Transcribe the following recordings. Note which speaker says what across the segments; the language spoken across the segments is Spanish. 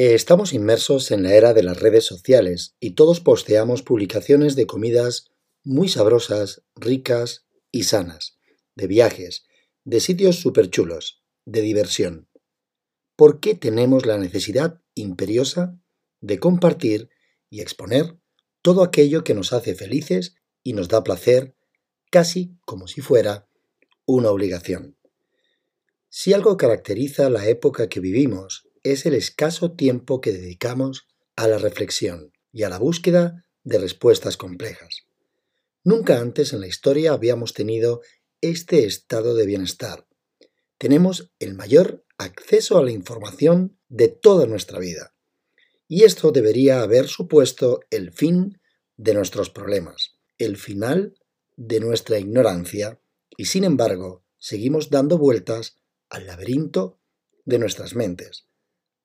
Speaker 1: Eh, estamos inmersos en la era de las redes sociales y todos posteamos publicaciones de comidas muy sabrosas, ricas y sanas, de viajes, de sitios súper chulos, de diversión. ¿Por qué tenemos la necesidad imperiosa de compartir y exponer todo aquello que nos hace felices y nos da placer, casi como si fuera una obligación? Si algo caracteriza la época que vivimos es el escaso tiempo que dedicamos a la reflexión y a la búsqueda de respuestas complejas. Nunca antes en la historia habíamos tenido este estado de bienestar. Tenemos el mayor acceso a la información de toda nuestra vida. Y esto debería haber supuesto el fin de nuestros problemas, el final de nuestra ignorancia, y sin embargo seguimos dando vueltas al laberinto de nuestras mentes,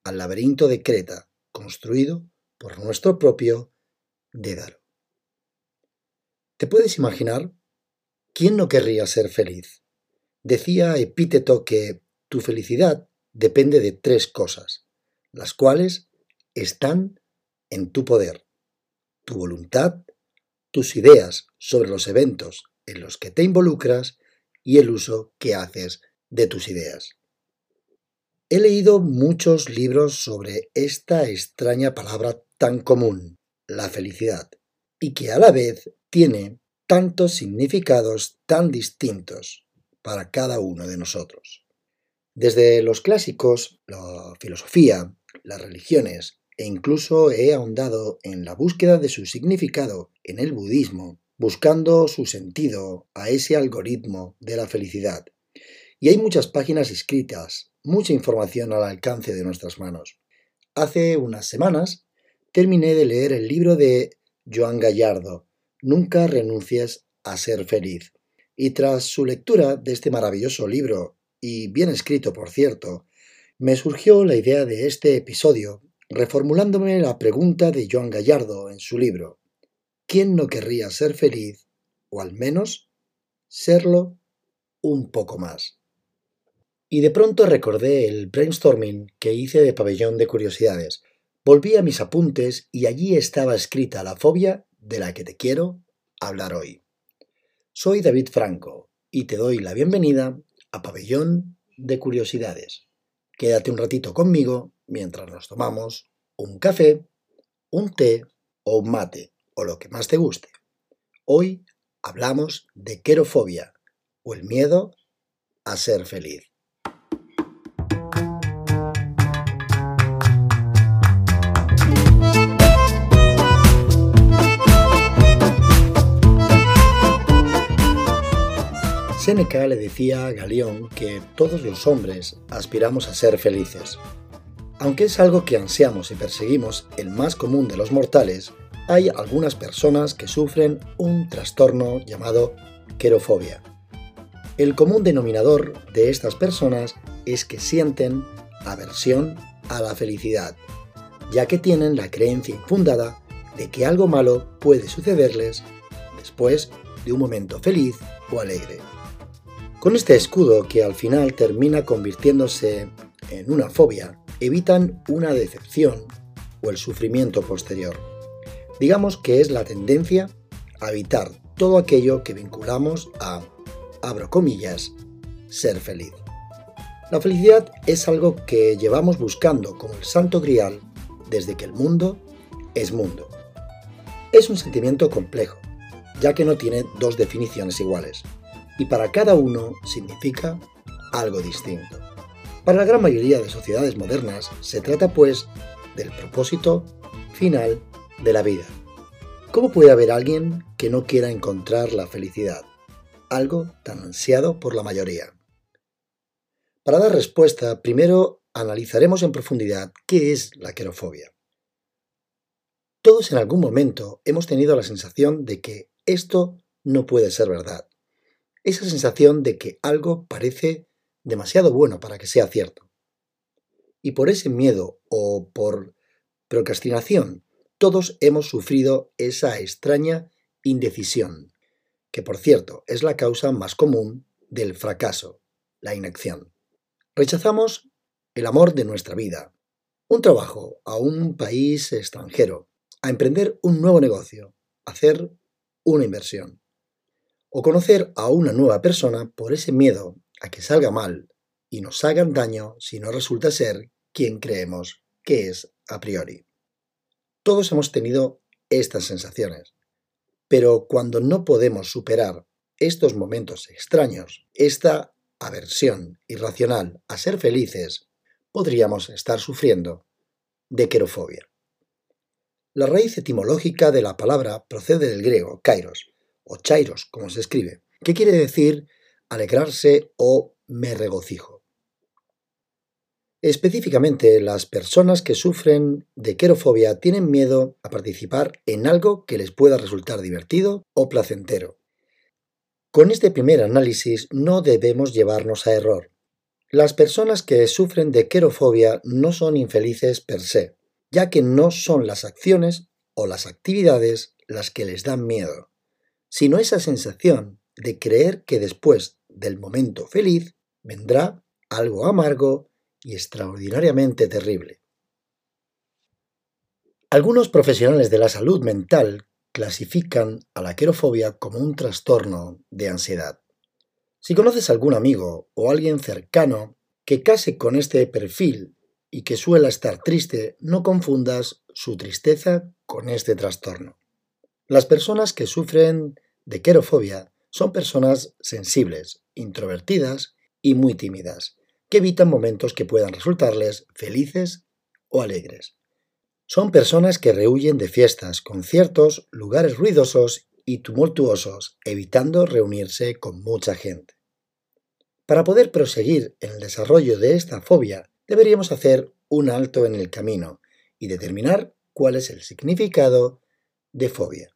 Speaker 1: al laberinto de Creta, construido por nuestro propio Dédalo. ¿Te puedes imaginar? ¿Quién no querría ser feliz? Decía Epíteto que tu felicidad depende de tres cosas, las cuales están en tu poder, tu voluntad, tus ideas sobre los eventos en los que te involucras y el uso que haces de tus ideas. He leído muchos libros sobre esta extraña palabra tan común, la felicidad, y que a la vez tiene tantos significados tan distintos para cada uno de nosotros. Desde los clásicos, la filosofía, las religiones, e incluso he ahondado en la búsqueda de su significado en el budismo, buscando su sentido a ese algoritmo de la felicidad. Y hay muchas páginas escritas mucha información al alcance de nuestras manos. Hace unas semanas terminé de leer el libro de Joan Gallardo, Nunca renuncies a ser feliz. Y tras su lectura de este maravilloso libro, y bien escrito por cierto, me surgió la idea de este episodio, reformulándome la pregunta de Joan Gallardo en su libro. ¿Quién no querría ser feliz, o al menos serlo un poco más? Y de pronto recordé el brainstorming que hice de pabellón de curiosidades. Volví a mis apuntes y allí estaba escrita la fobia de la que te quiero hablar hoy. Soy David Franco y te doy la bienvenida a Pabellón de Curiosidades. Quédate un ratito conmigo mientras nos tomamos un café, un té o un mate o lo que más te guste. Hoy hablamos de querofobia o el miedo a ser feliz. Séneca le decía a Galión que todos los hombres aspiramos a ser felices. Aunque es algo que ansiamos y perseguimos el más común de los mortales, hay algunas personas que sufren un trastorno llamado querofobia. El común denominador de estas personas es que sienten aversión a la felicidad, ya que tienen la creencia infundada de que algo malo puede sucederles después de un momento feliz o alegre. Con este escudo, que al final termina convirtiéndose en una fobia, evitan una decepción o el sufrimiento posterior. Digamos que es la tendencia a evitar todo aquello que vinculamos a, abro comillas, ser feliz. La felicidad es algo que llevamos buscando como el santo grial desde que el mundo es mundo. Es un sentimiento complejo, ya que no tiene dos definiciones iguales y para cada uno significa algo distinto. Para la gran mayoría de sociedades modernas se trata pues del propósito final de la vida. ¿Cómo puede haber alguien que no quiera encontrar la felicidad? Algo tan ansiado por la mayoría. Para dar respuesta, primero analizaremos en profundidad qué es la querofobia. Todos en algún momento hemos tenido la sensación de que esto no puede ser verdad, esa sensación de que algo parece demasiado bueno para que sea cierto. Y por ese miedo o por procrastinación, todos hemos sufrido esa extraña indecisión, que por cierto es la causa más común del fracaso, la inacción. Rechazamos el amor de nuestra vida, un trabajo a un país extranjero, a emprender un nuevo negocio, hacer una inversión, o conocer a una nueva persona por ese miedo a que salga mal y nos hagan daño si no resulta ser quien creemos que es a priori. Todos hemos tenido estas sensaciones, pero cuando no podemos superar estos momentos extraños, esta aversión irracional a ser felices, podríamos estar sufriendo de querofobia. La raíz etimológica de la palabra procede del griego kairos, o chairos, como se escribe, que quiere decir alegrarse o me regocijo. Específicamente, las personas que sufren de querofobia tienen miedo a participar en algo que les pueda resultar divertido o placentero. Con este primer análisis no debemos llevarnos a error. Las personas que sufren de querofobia no son infelices per se, ya que no son las acciones o las actividades las que les dan miedo, sino esa sensación de creer que después del momento feliz vendrá algo amargo y extraordinariamente terrible. Algunos profesionales de la salud mental clasifican a la querofobia como un trastorno de ansiedad. Si conoces algún amigo o alguien cercano que case con este perfil y que suela estar triste, no confundas su tristeza con este trastorno. Las personas que sufren de querofobia son personas sensibles, introvertidas y muy tímidas, que evitan momentos que puedan resultarles felices o alegres. Son personas que rehuyen de fiestas, conciertos, lugares ruidosos y tumultuosos, evitando reunirse con mucha gente. Para poder proseguir en el desarrollo de esta fobia, deberíamos hacer un alto en el camino y determinar cuál es el significado de fobia.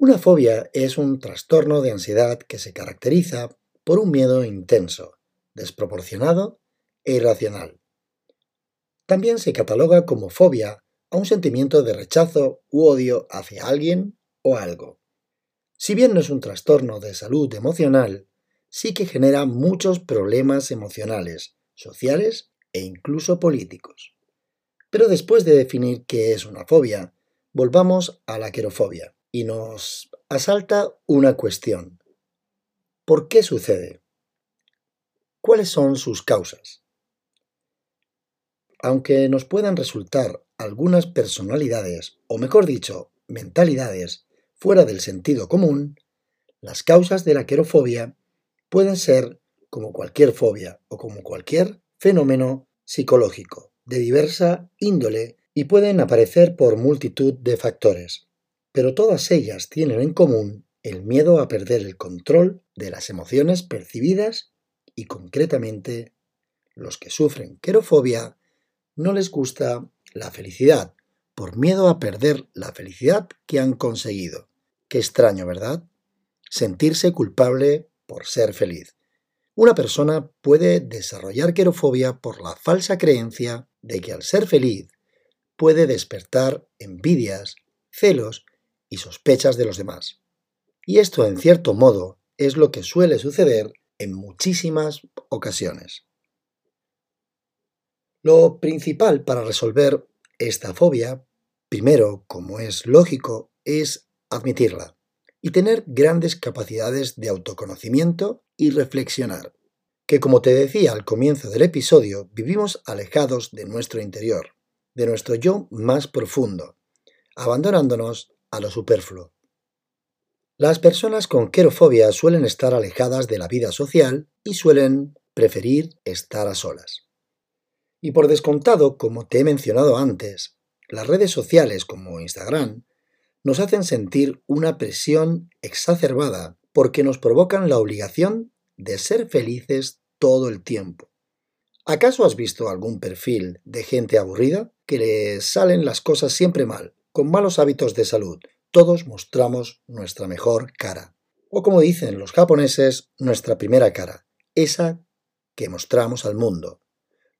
Speaker 1: Una fobia es un trastorno de ansiedad que se caracteriza por un miedo intenso, desproporcionado e irracional. También se cataloga como fobia a un sentimiento de rechazo u odio hacia alguien o algo. Si bien no es un trastorno de salud emocional, sí que genera muchos problemas emocionales, sociales e incluso políticos. Pero después de definir qué es una fobia, volvamos a la querofobia y nos asalta una cuestión. ¿Por qué sucede? ¿Cuáles son sus causas? Aunque nos puedan resultar algunas personalidades, o mejor dicho, mentalidades, fuera del sentido común, las causas de la querofobia pueden ser como cualquier fobia o como cualquier fenómeno psicológico de diversa índole y pueden aparecer por multitud de factores, pero todas ellas tienen en común el miedo a perder el control de las emociones percibidas y concretamente los que sufren querofobia no les gusta la felicidad por miedo a perder la felicidad que han conseguido. Qué extraño, ¿verdad? Sentirse culpable por ser feliz. Una persona puede desarrollar querofobia por la falsa creencia de que al ser feliz puede despertar envidias, celos y sospechas de los demás. Y esto, en cierto modo, es lo que suele suceder en muchísimas ocasiones. Lo principal para resolver esta fobia, primero, como es lógico, es admitirla y tener grandes capacidades de autoconocimiento y reflexionar, que como te decía al comienzo del episodio, vivimos alejados de nuestro interior, de nuestro yo más profundo, abandonándonos a lo superfluo. Las personas con querofobia suelen estar alejadas de la vida social y suelen preferir estar a solas. Y por descontado, como te he mencionado antes, las redes sociales como Instagram nos hacen sentir una presión exacerbada porque nos provocan la obligación de ser felices todo el tiempo. ¿Acaso has visto algún perfil de gente aburrida que le salen las cosas siempre mal, con malos hábitos de salud, todos mostramos nuestra mejor cara. O como dicen los japoneses, nuestra primera cara, esa que mostramos al mundo.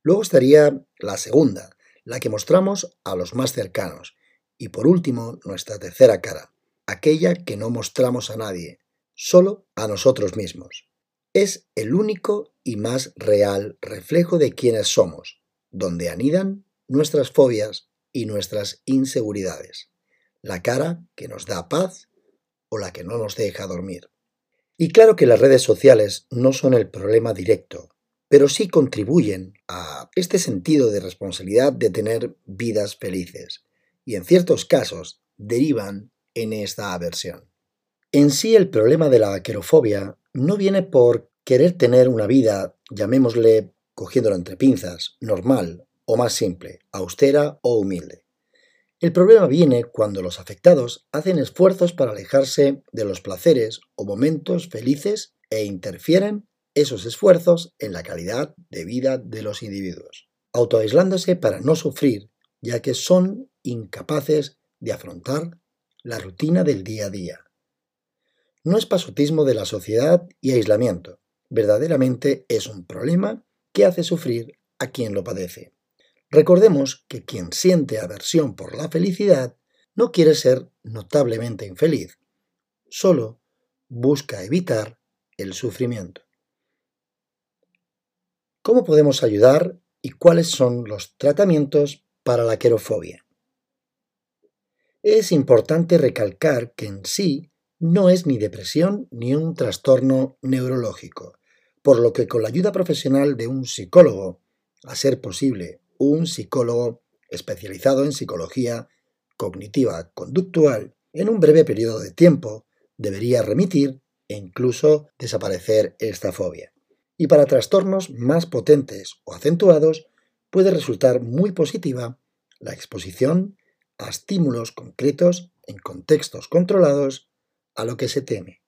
Speaker 1: Luego estaría la segunda, la que mostramos a los más cercanos. Y por último, nuestra tercera cara, aquella que no mostramos a nadie, solo a nosotros mismos. Es el único y más real reflejo de quienes somos, donde anidan nuestras fobias y nuestras inseguridades, la cara que nos da paz o la que no nos deja dormir. Y claro que las redes sociales no son el problema directo, pero sí contribuyen a este sentido de responsabilidad de tener vidas felices, y en ciertos casos derivan en esta aversión. En sí el problema de la aquerofobia no viene por querer tener una vida, llamémosle, cogiéndolo entre pinzas, normal o más simple, austera o humilde. El problema viene cuando los afectados hacen esfuerzos para alejarse de los placeres o momentos felices e interfieren esos esfuerzos en la calidad de vida de los individuos, autoaislándose para no sufrir, ya que son incapaces de afrontar la rutina del día a día. No es pasotismo de la sociedad y aislamiento, verdaderamente es un problema que hace sufrir a quien lo padece. Recordemos que quien siente aversión por la felicidad no quiere ser notablemente infeliz, solo busca evitar el sufrimiento. ¿Cómo podemos ayudar y cuáles son los tratamientos para la querofobia? Es importante recalcar que en sí no es ni depresión ni un trastorno neurológico, por lo que con la ayuda profesional de un psicólogo, a ser posible un psicólogo especializado en psicología cognitiva conductual, en un breve periodo de tiempo debería remitir e incluso desaparecer esta fobia. Y para trastornos más potentes o acentuados puede resultar muy positiva la exposición a estímulos concretos en contextos controlados a lo que se teme.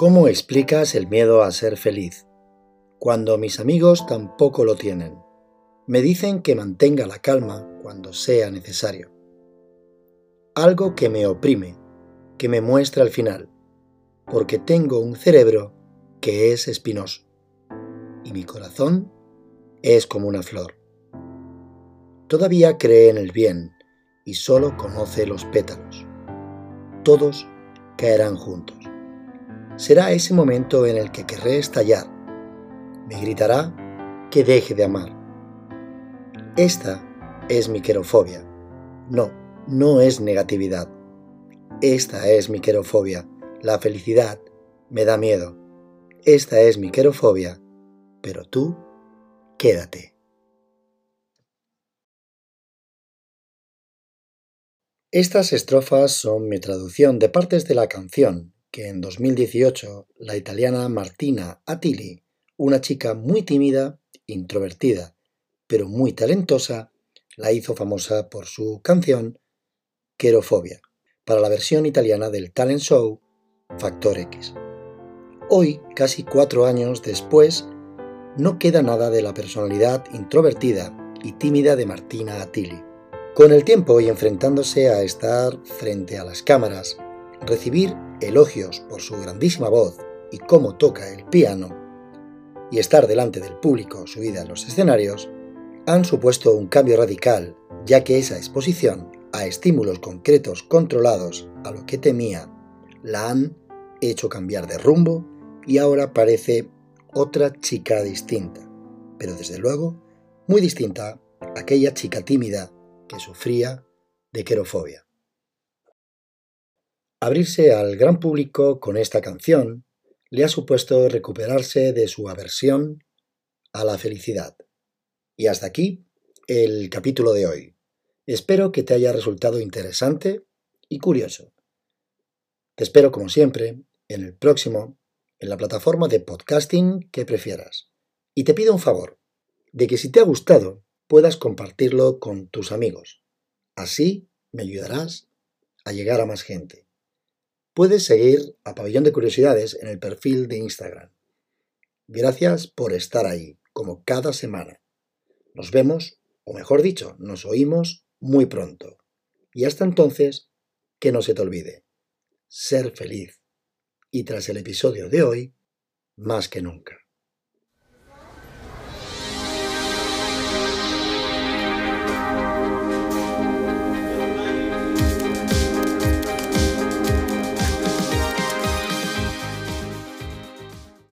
Speaker 1: ¿Cómo explicas el miedo a ser feliz? Cuando mis amigos tampoco lo tienen. Me dicen que mantenga la calma cuando sea necesario. Algo que me oprime, que me muestra el final, porque tengo un cerebro que es espinoso y mi corazón es como una flor. Todavía cree en el bien y solo conoce los pétalos. Todos caerán juntos será ese momento en el que querré estallar. Me gritará que deje de amar. Esta es mi querofobia. No, no es negatividad. Esta es mi querofobia. La felicidad me da miedo. Esta es mi querofobia. Pero tú, quédate. Estas estrofas son mi traducción de partes de la canción que en 2018 la italiana Martina Attili, una chica muy tímida, introvertida, pero muy talentosa, la hizo famosa por su canción Querofobia, para la versión italiana del talent show Factor X. Hoy, casi cuatro años después, no queda nada de la personalidad introvertida y tímida de Martina Attili. Con el tiempo y enfrentándose a estar frente a las cámaras, recibir elogios por su grandísima voz y cómo toca el piano, y estar delante del público subida en los escenarios, han supuesto un cambio radical, ya que esa exposición a estímulos concretos controlados a lo que temía la han hecho cambiar de rumbo y ahora parece otra chica distinta, pero desde luego muy distinta a aquella chica tímida que sufría de querofobia. Abrirse al gran público con esta canción le ha supuesto recuperarse de su aversión a la felicidad. Y hasta aquí el capítulo de hoy. Espero que te haya resultado interesante y curioso. Te espero como siempre en el próximo, en la plataforma de podcasting que prefieras. Y te pido un favor, de que si te ha gustado puedas compartirlo con tus amigos. Así me ayudarás a llegar a más gente. Puedes seguir a Pabellón de Curiosidades en el perfil de Instagram. Gracias por estar ahí, como cada semana. Nos vemos, o mejor dicho, nos oímos muy pronto. Y hasta entonces, que no se te olvide, ser feliz. Y tras el episodio de hoy, más que nunca.